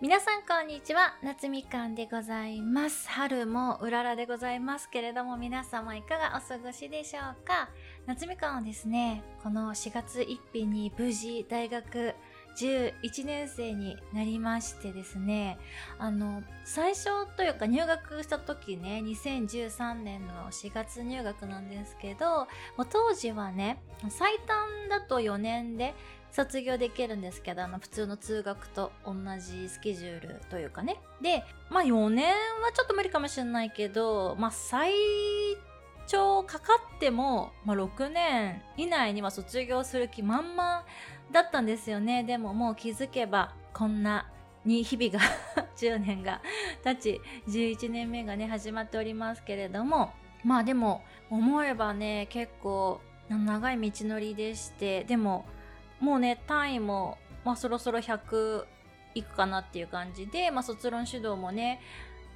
皆さんこんにちは。夏みかんでございます。春もうららでございますけれども皆様いかがお過ごしでしょうか？夏みかんはですねこの4月1日に無事大学11年生になりましてですねあの最初というか入学した時ね2013年の4月入学なんですけどもう当時はね最短だと4年で卒業できるんですけどあの普通の通学と同じスケジュールというかね。でまあ4年はちょっと無理かもしれないけどまあ最長かかっても、まあ、6年以内には卒業する気満々だったんですよね。でももう気づけばこんなに日々が 10年が経ち11年目がね始まっておりますけれどもまあでも思えばね結構長い道のりでしてでももうね単位も、まあ、そろそろ100いくかなっていう感じで、まあ、卒論指導もね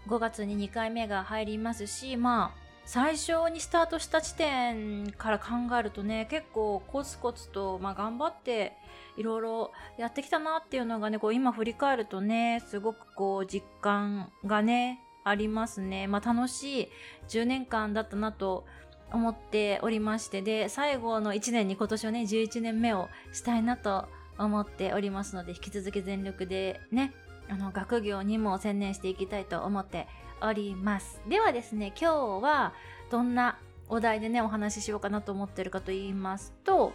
5月に2回目が入りますしまあ最初にスタートした地点から考えるとね結構コツコツと、まあ、頑張っていろいろやってきたなっていうのがねこう今振り返るとねすごくこう実感がねありますね。まあ、楽しい10年間だったなと思っておりましてで最後の1年に今年はね11年目をしたいなと思っておりますので引き続き全力でねあの学業にも専念していきたいと思っております。ではですね今日はどんなお題でねお話ししようかなと思ってるかと言いますと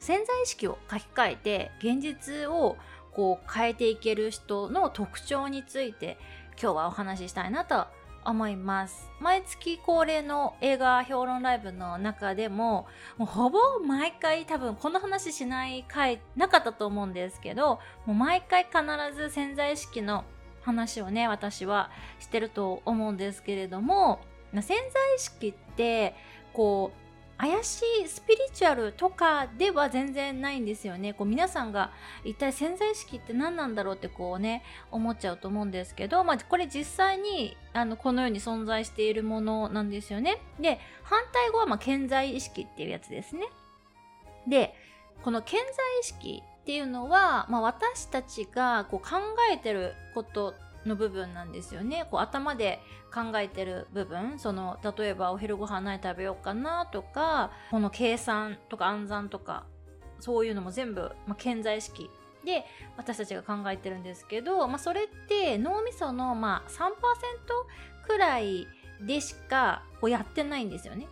潜在意識を書き換えて現実をこう変えていける人の特徴について今日はお話ししたいなと思います。毎月恒例の映画評論ライブの中でも、もうほぼ毎回多分この話しない回なかったと思うんですけど、もう毎回必ず潜在意識の話をね、私はしてると思うんですけれども、潜在意識って、こう、怪しいスピリチュアルとかでは全然ないんですよね。こう皆さんが一体潜在意識って何なんだろうってこうね、思っちゃうと思うんですけど、まあこれ実際にあのこのように存在しているものなんですよね。で、反対語はまあ潜在意識っていうやつですね。で、この潜在意識っていうのは、まあ、私たちがこう考えてることの部分なんですよね。こう頭で考えてる部分、その例えばお昼ご飯何食べようかなとか、この計算とか暗算とか、そういうのも全部、まあ、潜在意識で私たちが考えてるんですけど、まあ、それって脳みそのまあ3%くらいでしかこうやってないんですよね。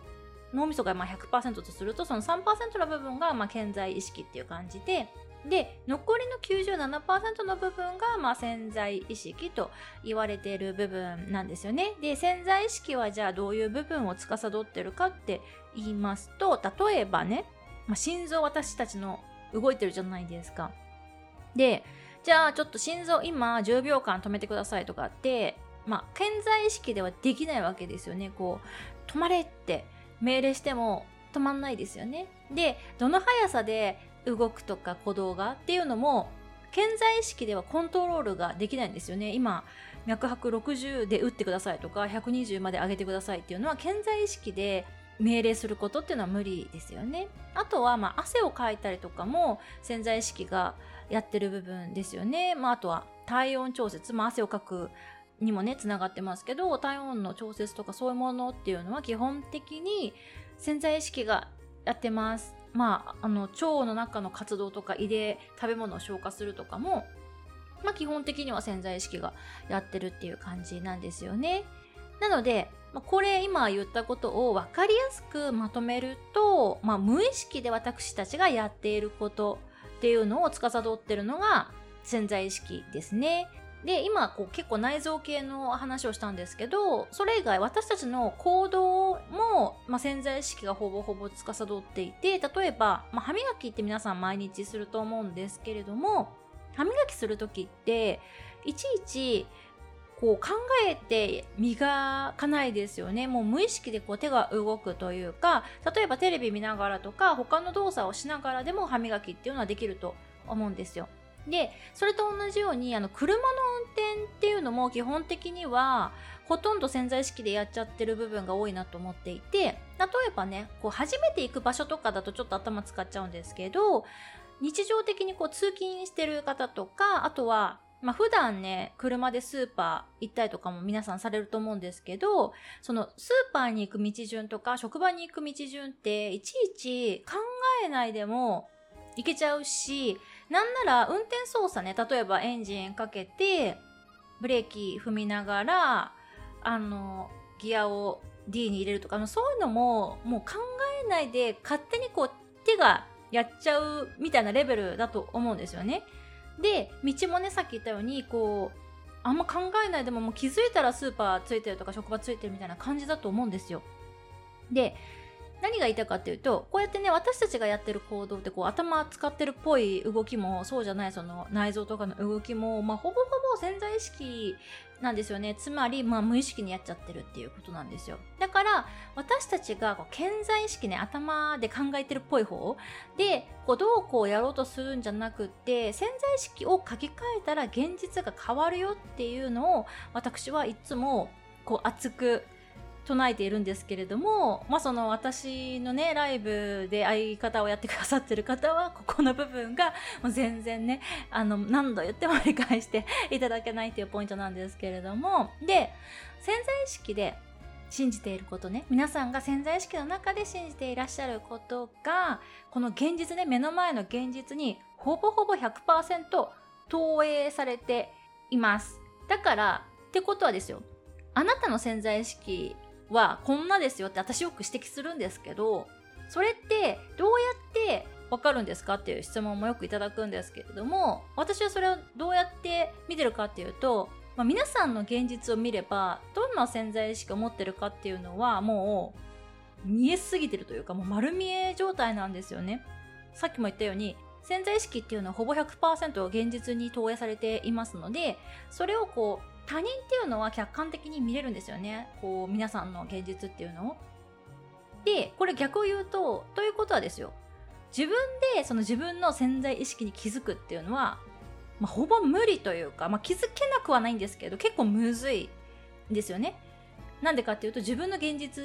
脳みそがまあ100%とするとその3%の部分がまあ潜在意識っていう感じでで残りの97%の部分が、まあ、潜在意識と言われている部分なんですよね。で潜在意識はじゃあどういう部分を司ってるかって言いますと例えばね、まあ、心臓私たちの動いてるじゃないですか。でじゃあちょっと心臓今10秒間止めてくださいとかってまあ潜在意識ではできないわけですよね。こう止まれって命令しても止まんないですよね。でどの速さで動くとか鼓動がっていうのも潜在意識ではコントロールができないんですよね。今脈拍60で打ってくださいとか120まで上げてくださいっていうのは潜在意識で命令することっていうのは無理ですよね。あとはまあ汗をかいたりとかも潜在意識がやってる部分ですよね、まあ、あとは体温調節、まあ、汗をかくにもねつながってますけど体温の調節とかそういうものっていうのは基本的に潜在意識がやってます。まあ、あの腸の中の活動とか胃で食べ物を消化するとかも、まあ、基本的には潜在意識がやってるっていう感じなんですよね。なので、まあ、これ今言ったことを分かりやすくまとめると、まあ、無意識で私たちがやっていることっていうのを司ってるのが潜在意識ですね。で今こう結構内臓系の話をしたんですけどそれ以外私たちの行動も、まあ、潜在意識がほぼほぼ司っていて例えば、まあ、歯磨きって皆さん毎日すると思うんですけれども歯磨きする時っていちいちこう考えて磨かないですよね。もう無意識でこう手が動くというか、例えばテレビ見ながらとか他の動作をしながらでも歯磨きっていうのはできると思うんですよ。でそれと同じようにあの車の運転っていうのも基本的にはほとんど潜在意識でやっちゃってる部分が多いなと思っていて例えばねこう初めて行く場所とかだとちょっと頭使っちゃうんですけど日常的にこう通勤してる方とかあとはまあ普段ね、車でスーパー行ったりとかも皆さんされると思うんですけど、そのスーパーに行く道順とか職場に行く道順っていちいち考えないでも行けちゃうし、なんなら運転操作ね、例えばエンジンかけて、ブレーキ踏みながら、あの、ギアを D に入れるとか、そういうのももう考えないで勝手にこう手がやっちゃうみたいなレベルだと思うんですよね。で道もねさっき言ったようにこうあんま考えないでももう気づいたらスーパーついてるとか職場ついてるみたいな感じだと思うんですよ。で何が言いたいかっていうとこうやってね私たちがやってる行動ってこう頭使ってるっぽい動きもそうじゃないその内臓とかの動きも、まあ、ほぼほぼ潜在意識なんですよね。つまり、まあ、無意識にやっちゃってるっていうことなんですよ。だから私たちがこう健在意識ね頭で考えてるっぽい方でこうどうこうやろうとするんじゃなくって潜在意識を書き換えたら現実が変わるよっていうのを私はいつもこう熱く唱えているんですけれども、まあ、その私のねライブで相方をやってくださってる方はここの部分がもう全然ねあの何度言っても理解していただけないっていうポイントなんですけれどもで潜在意識で信じていることね皆さんが潜在意識の中で信じていらっしゃることがこの現実ね目の前の現実にほぼほぼ100%投影されています。だからってことはですよ。あなたの潜在意識はこんなですよって私よく指摘するんですけどそれってどうやってわかるんですか？っていう質問もよくいただくんですけれども私はそれをどうやって見てるかっていうと、まあ、皆さんの現実を見ればどんな潜在意識を持ってるかっていうのはもう見えすぎてるというかもう丸見え状態なんですよね。さっきも言ったように潜在意識っていうのはほぼ100%現実に投影されていますのでそれをこう他人っていうのは客観的に見れるんですよねこう皆さんの現実っていうのを。でこれ逆を言うとということはですよ自分でその自分の潜在意識に気づくっていうのは、まあ、ほぼ無理というか、まあ、気づけなくはないんですけど結構むずいんですよね。なんでかっていうと自分の現実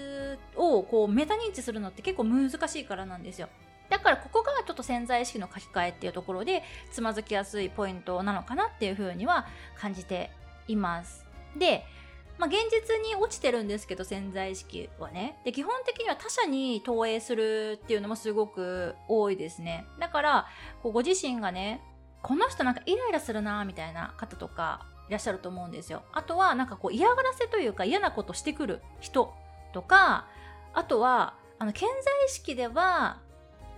をこうメタ認知するのって結構難しいからなんですよ。だからここがちょっと潜在意識の書き換えっていうところでつまずきやすいポイントなのかなっていうふうには感じています。で、まあ、現実に落ちてるんですけど潜在意識はね。で基本的には他者に投影するっていうのもすごく多いですね。だからこうご自身がねこの人なんかイライラするなみたいな方とかいらっしゃると思うんですよ。あとはなんかこう嫌がらせというか嫌なことしてくる人とかあとはあの潜在意識では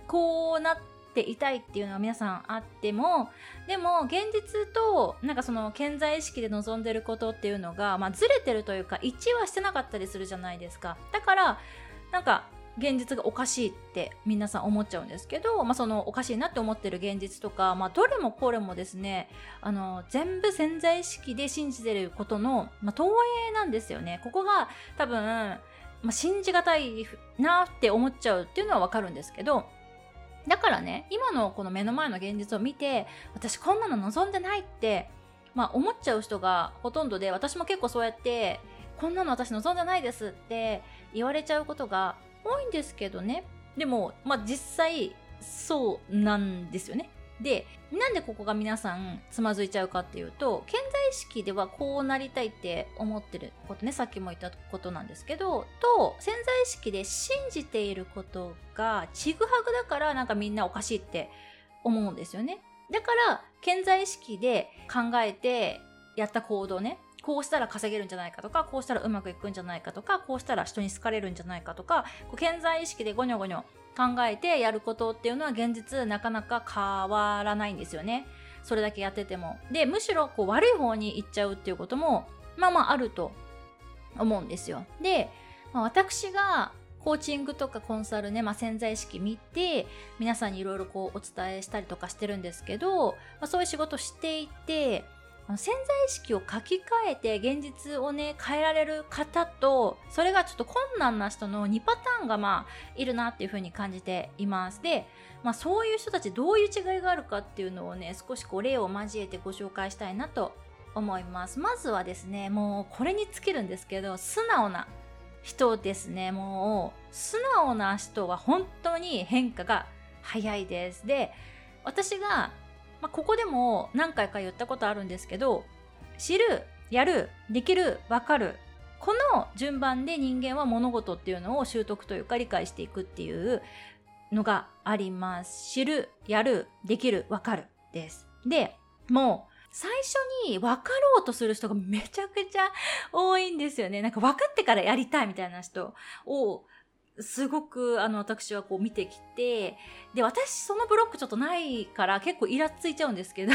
こうなっていたいっていうのは皆さんあってもでも現実となんかその健在意識で望んでることっていうのが、まあ、ずれてるというか一致はしてなかったりするじゃないですか。だからなんか現実がおかしいって皆さん思っちゃうんですけど、まあ、そのおかしいなって思ってる現実とか、まあ、どれもこれもですねあの全部潜在意識で信じてることの、まあ、投影なんですよね。ここが多分、まあ、信じがたいなって思っちゃうっていうのはわかるんですけどだからね今のこの目の前の現実を見て私こんなの望んでないって、まあ、思っちゃう人がほとんどで私も結構そうやってこんなの私望んでないですって言われちゃうことが多いんですけどね。でも、まあ、実際そうなんですよね。でなんでここが皆さんつまずいちゃうかっていうと潜在意識ではこうなりたいって思ってることねさっきも言ったことなんですけどと潜在意識で信じていることがちぐはぐだからなんかみんなおかしいって思うんですよね。だから潜在意識で考えてやった行動ねこうしたら稼げるんじゃないかとかこうしたらうまくいくんじゃないかとかこうしたら人に好かれるんじゃないかとか潜在意識でゴニョゴニョ考えてやることっていうのは現実なかなか変わらないんですよね。それだけやってても。で、むしろこう悪い方に行っちゃうっていうことも、まあまああると思うんですよ。で、まあ、私がコーチングとかコンサルね、まあ、潜在意識見て皆さんにいろいろこうお伝えしたりとかしてるんですけど、まあ、そういう仕事していて潜在意識を書き換えて現実をね変えられる方とそれがちょっと困難な人の2パターンがまあいるなっていうふうに感じています。で、まあ、そういう人たちどういう違いがあるかっていうのをね少しこう例を交えてご紹介したいなと思います。まずはですねもうこれに尽きるんですけど素直な人ですね。もう素直な人は本当に変化が早いです。で私がまあ、ここでも何回か言ったことあるんですけど知るやるできるわかるこの順番で人間は物事っていうのを習得というか理解していくっていうのがあります。知る、やる、できる、わかるです。で、もう最初に分かろうとする人がめちゃくちゃ多いんですよね。なんか分かってからやりたいみたいな人をすごくあの私はこう見てきて、で、私そのブロックちょっとないから結構イラついちゃうんですけど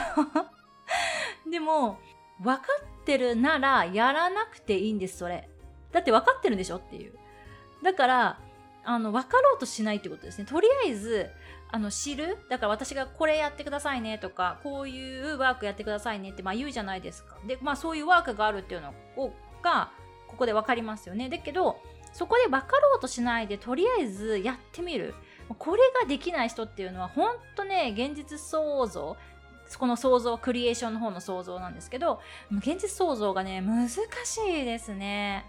でも、分かってるならやらなくていいんです、それ。だって分かってるんでしょっていう。だから、あの、分かろうとしないってことですね。とりあえず、あの、知るだから私がこれやってくださいねとか、こういうワークやってくださいねって、まあ言うじゃないですか。で、まあそういうワークがあるっていうのが、ここで分かりますよね。だけど、そこで分かろうとしないで、とりあえずやってみる。これができない人っていうのは、本当ね、現実創造、この想像、クリエーションの方の想像なんですけど、現実創造がね、難しいですね。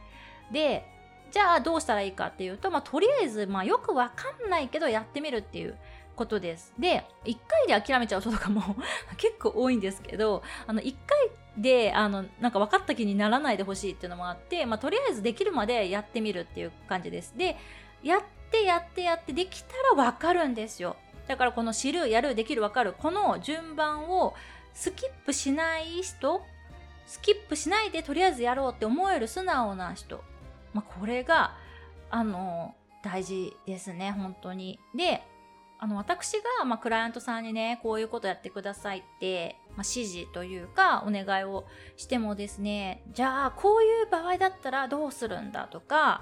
で、じゃあどうしたらいいかっていうと、まあ、とりあえず、まあ、よくわかんないけどやってみるっていうことです。で、1回で諦めちゃう人とかも 結構多いんですけど、あの、1回で、あの、なんか分かった気にならないでほしいっていうのもあって、まあ、とりあえずできるまでやってみるっていう感じです。で、やってやってやってできたらわかるんですよ。だからこの知る、やる、できる、わかる、この順番をスキップしない人、スキップしないでとりあえずやろうって思える素直な人。まあ、これが、あの、大事ですね、本当に。で、あの、私が、まあ、クライアントさんにね、こういうことやってくださいって、まあ、指示というか、お願いをしてもですね、じゃあ、こういう場合だったらどうするんだとか、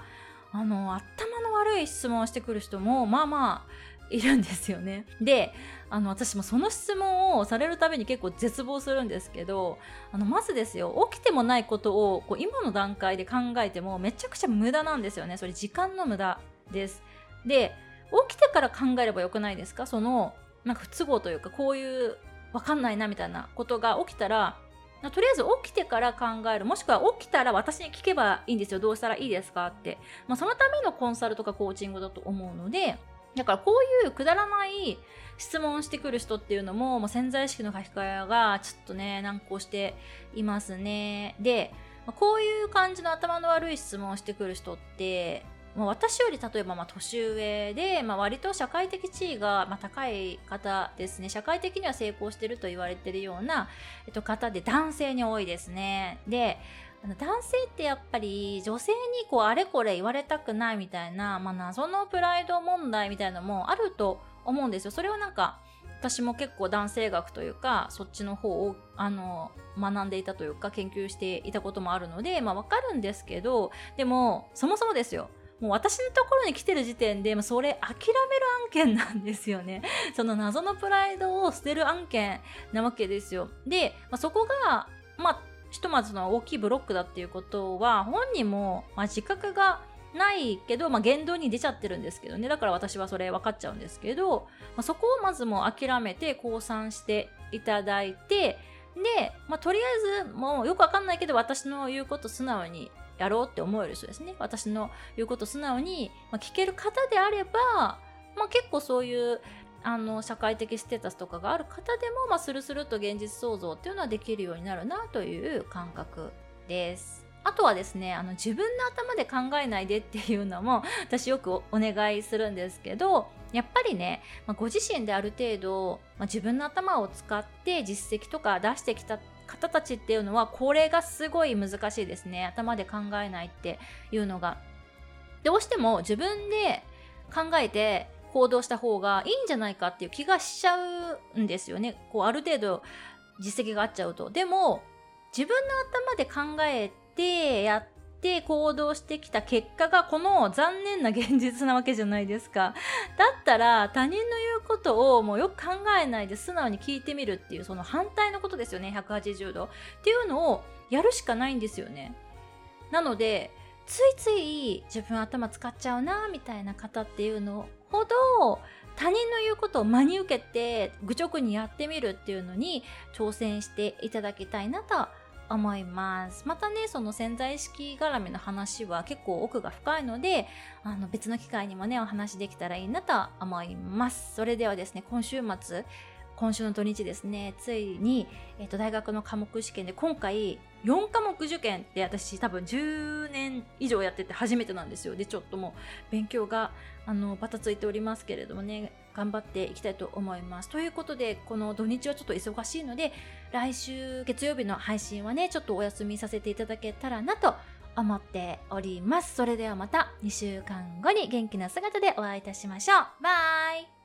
あの、頭の悪い質問をしてくる人も、まあまあ、いるんですよね。で、あの、私もその質問をされるたびに結構絶望するんですけど、あの、まずですよ、起きてもないことをこう今の段階で考えてもめちゃくちゃ無駄なんですよね。それ時間の無駄です。で、起きてから考えればよくないですか？その、なんか不都合というか、こういうわかんないなみたいなことが起きたら、とりあえず起きてから考える。もしくは起きたら私に聞けばいいんですよ。どうしたらいいですか？って。まあ、そのためのコンサルとかコーチングだと思うので、だからこういうくだらない質問してくる人っていうのも、もう潜在意識の書き換えがちょっとね、難航していますね。で、こういう感じの頭の悪い質問をしてくる人って、まあ、私より例えばまあ年上で、まあ、割と社会的地位がまあ高い方ですね。社会的には成功してると言われてるような、えっと、方で男性に多いですね。で、男性ってやっぱり女性にこうあれこれ言われたくないみたいな、まあ、謎のプライド問題みたいなのもあると思うんですよ。それはなんか私も結構男性学というかそっちの方をあの学んでいたというか研究していたこともあるので、まあ、わかるんですけどでもそもそもですよもう私のところに来てる時点で、それ諦める案件なんですよね。その謎のプライドを捨てる案件なわけですよ。で、まあ、そこが、まあ、ひとまずの大きいブロックだっていうことは、本人も、まあ、自覚がないけど、まあ、言動に出ちゃってるんですけどね。だから私はそれ分かっちゃうんですけど、まあ、そこをまずもう諦めて降参していただいて、で、まあ、とりあえずもうよくわかんないけど私の言うこと素直にやろうって思える人ですね。私の言うこと素直に、まあ、聞ける方であれば、まあ、結構そういうあの社会的ステータスとかがある方でも、まあ、スルスルと現実創造っていうのはできるようになるなという感覚です。あとはですね、あの自分の頭で考えないでっていうのも 私よくお願いするんですけど、やっぱりね、まあ、ご自身である程度、まあ、自分の頭を使って実績とか出してきた方たちっていうのはこれがすごい難しいですね。頭で考えないっていうのが。どうしても自分で考えて行動した方がいいんじゃないかっていう気がしちゃうんですよね。こうある程度実績があっちゃうと。でも自分の頭で考えてやって行動してきた結果がこの残念な現実なわけじゃないですか。だったら他人の言うことをもうよく考えないで素直に聞いてみるっていうその反対のことですよね。180度。っていうのをやるしかないんですよね。なので、ついつい自分頭使っちゃうなみたいな方っていうのほど他人の言うことを真に受けて愚直にやってみるっていうのに挑戦していただきたいなと思います。またね、その潜在意識絡みの話は結構奥が深いので、あの別の機会にもね、お話できたらいいなと思います。それではですね、今週末、今週の土日ですねついに、えー、と大学の科目試験で今回4科目受験って私多分10年以上やってて初めてなんですよ。でちょっともう勉強があのバタついておりますけれどもね頑張っていきたいと思います。ということでこの土日はちょっと忙しいので来週月曜日の配信はねちょっとお休みさせていただけたらなと思っております。それではまた2週間後に元気な姿でお会いいたしましょう。バイ。